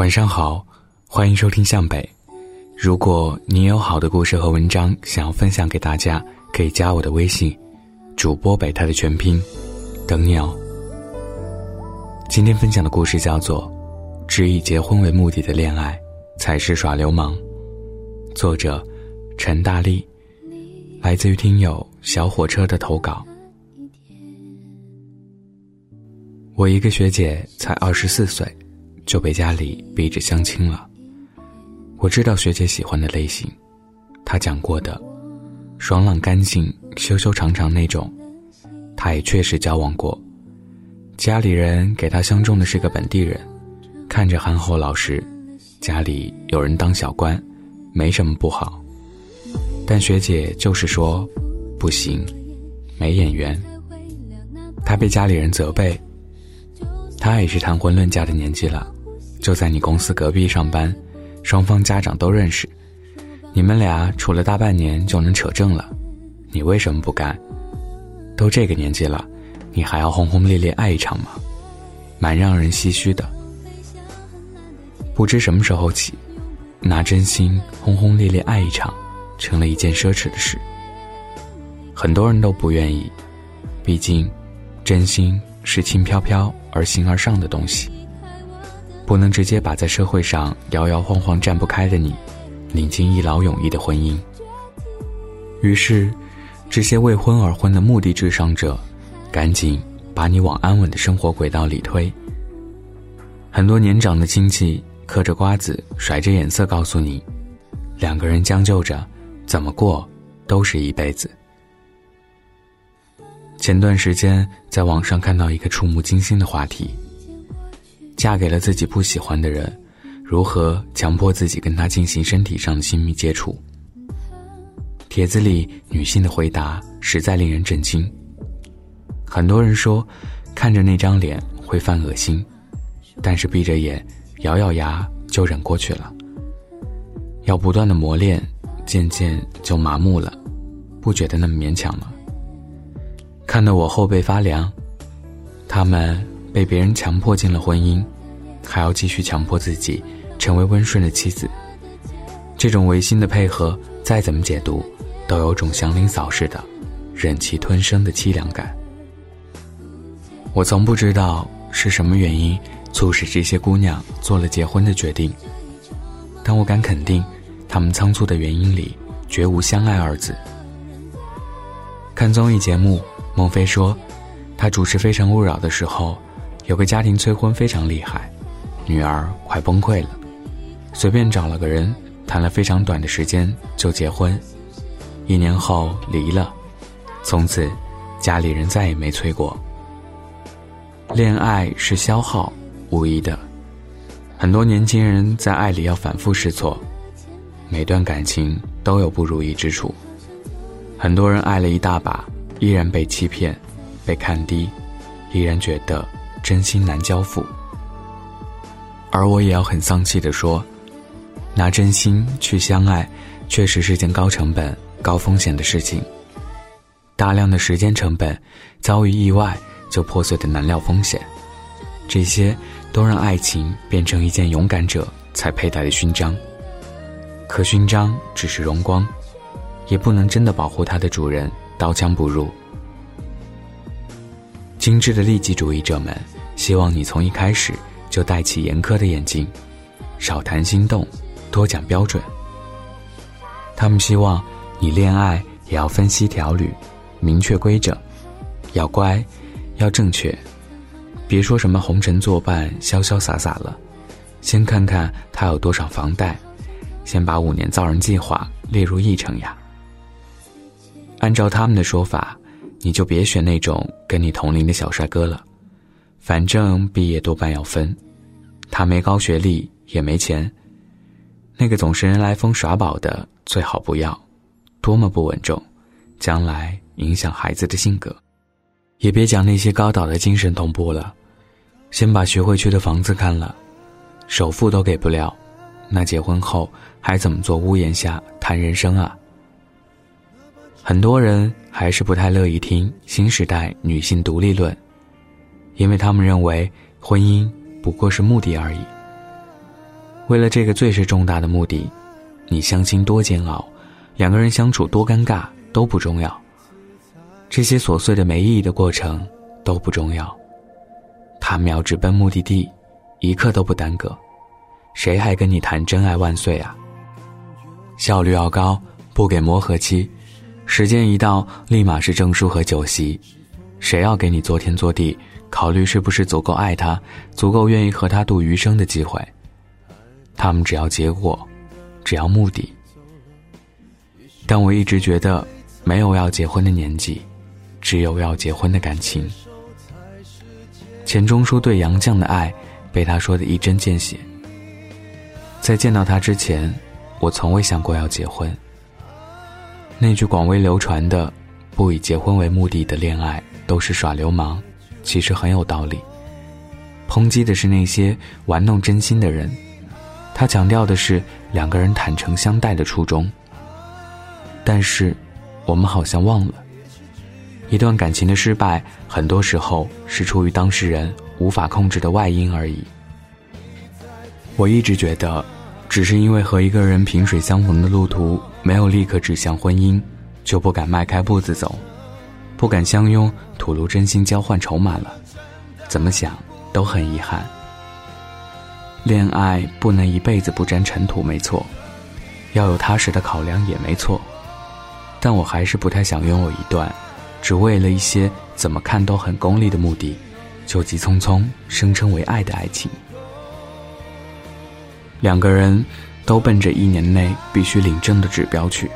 晚上好，欢迎收听向北。如果你有好的故事和文章想要分享给大家，可以加我的微信，主播北泰的全拼，等你哦。今天分享的故事叫做《只以结婚为目的的恋爱才是耍流氓》，作者陈大力，来自于听友小火车的投稿。我一个学姐才二十四岁。就被家里逼着相亲了。我知道学姐喜欢的类型，她讲过的，爽朗干净、修修长长那种，她也确实交往过。家里人给她相中的是个本地人，看着憨厚老实，家里有人当小官，没什么不好。但学姐就是说，不行，没眼缘。她被家里人责备，她也是谈婚论嫁的年纪了。就在你公司隔壁上班，双方家长都认识，你们俩处了大半年就能扯证了，你为什么不干？都这个年纪了，你还要轰轰烈烈爱一场吗？蛮让人唏嘘的。不知什么时候起，拿真心轰轰烈烈爱一场，成了一件奢侈的事。很多人都不愿意，毕竟，真心是轻飘飘而形而上的东西。不能直接把在社会上摇摇晃晃站不开的你，领进一劳永逸的婚姻。于是，这些为婚而婚的目的至上者，赶紧把你往安稳的生活轨道里推。很多年长的亲戚嗑着瓜子，甩着眼色告诉你，两个人将就着，怎么过都是一辈子。前段时间在网上看到一个触目惊心的话题。嫁给了自己不喜欢的人，如何强迫自己跟他进行身体上的亲密接触？帖子里女性的回答实在令人震惊。很多人说，看着那张脸会犯恶心，但是闭着眼，咬咬牙就忍过去了。要不断的磨练，渐渐就麻木了，不觉得那么勉强了。看得我后背发凉。他们。被别人强迫进了婚姻，还要继续强迫自己成为温顺的妻子，这种违心的配合，再怎么解读，都有种祥林嫂似的忍气吞声的凄凉感。我从不知道是什么原因促使这些姑娘做了结婚的决定，但我敢肯定，她们仓促的原因里绝无相爱二字。看综艺节目，孟非说，他主持《非诚勿扰》的时候。有个家庭催婚非常厉害，女儿快崩溃了，随便找了个人谈了非常短的时间就结婚，一年后离了，从此家里人再也没催过。恋爱是消耗，无疑的，很多年轻人在爱里要反复试错，每段感情都有不如意之处，很多人爱了一大把，依然被欺骗，被看低，依然觉得。真心难交付，而我也要很丧气的说，拿真心去相爱，确实是件高成本、高风险的事情。大量的时间成本，遭遇意外就破碎的难料风险，这些都让爱情变成一件勇敢者才佩戴的勋章。可勋章只是荣光，也不能真的保护它的主人刀枪不入。精致的利己主义者们希望你从一开始就戴起严苛的眼镜，少谈心动，多讲标准。他们希望你恋爱也要分析条理，明确规整，要乖，要正确，别说什么红尘作伴、潇潇洒洒了。先看看他有多少房贷，先把五年造人计划列入议程呀。按照他们的说法。你就别选那种跟你同龄的小帅哥了，反正毕业多半要分，他没高学历也没钱，那个总是人来疯耍宝的最好不要，多么不稳重，将来影响孩子的性格。也别讲那些高档的精神同步了，先把徐汇区的房子看了，首付都给不了，那结婚后还怎么做屋檐下谈人生啊？很多人还是不太乐意听新时代女性独立论，因为他们认为婚姻不过是目的而已。为了这个最是重大的目的，你相亲多煎熬，两个人相处多尴尬都不重要。这些琐碎的没意义的过程都不重要，他们要直奔目的地，一刻都不耽搁。谁还跟你谈真爱万岁啊？效率要高，不给磨合期，时间一到，立马是证书和酒席。谁要给你做天做地？考虑是不是足够爱他，足够愿意和他度余生的机会。他们只要结果，只要目的。但我一直觉得，没有要结婚的年纪，只有要结婚的感情。钱钟书对杨绛的爱，被他说的一针见血。在见到他之前，我从未想过要结婚。那句广为流传的“不以结婚为目的的恋爱都是耍流氓”。其实很有道理。抨击的是那些玩弄真心的人，他强调的是两个人坦诚相待的初衷。但是，我们好像忘了，一段感情的失败，很多时候是出于当事人无法控制的外因而已。我一直觉得，只是因为和一个人萍水相逢的路途没有立刻指向婚姻，就不敢迈开步子走。不敢相拥，吐露真心，交换筹码了，怎么想都很遗憾。恋爱不能一辈子不沾尘土，没错，要有踏实的考量也没错，但我还是不太想拥有一段，只为了一些怎么看都很功利的目的，就急匆匆声称为爱的爱情。两个人都奔着一年内必须领证的指标去，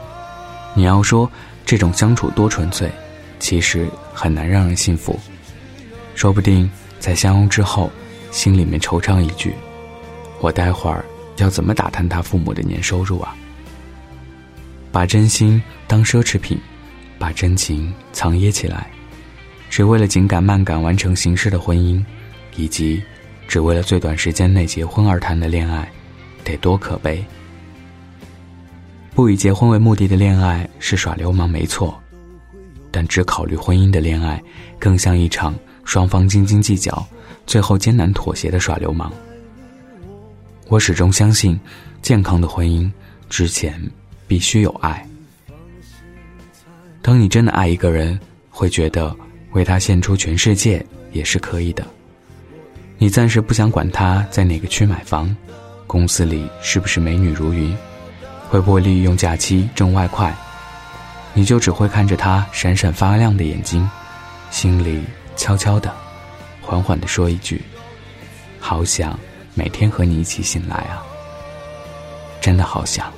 你要说这种相处多纯粹？其实很难让人信服，说不定在相拥之后，心里面惆怅一句：“我待会儿要怎么打探他父母的年收入啊？”把真心当奢侈品，把真情藏掖起来，只为了紧赶慢赶完成形式的婚姻，以及只为了最短时间内结婚而谈的恋爱，得多可悲！不以结婚为目的的恋爱是耍流氓，没错。但只考虑婚姻的恋爱，更像一场双方斤斤计较，最后艰难妥协的耍流氓。我始终相信，健康的婚姻之前必须有爱。当你真的爱一个人，会觉得为他献出全世界也是可以的。你暂时不想管他在哪个区买房，公司里是不是美女如云，会不会利用假期挣外快。你就只会看着她闪闪发亮的眼睛，心里悄悄的、缓缓的说一句：“好想每天和你一起醒来啊！”真的好想。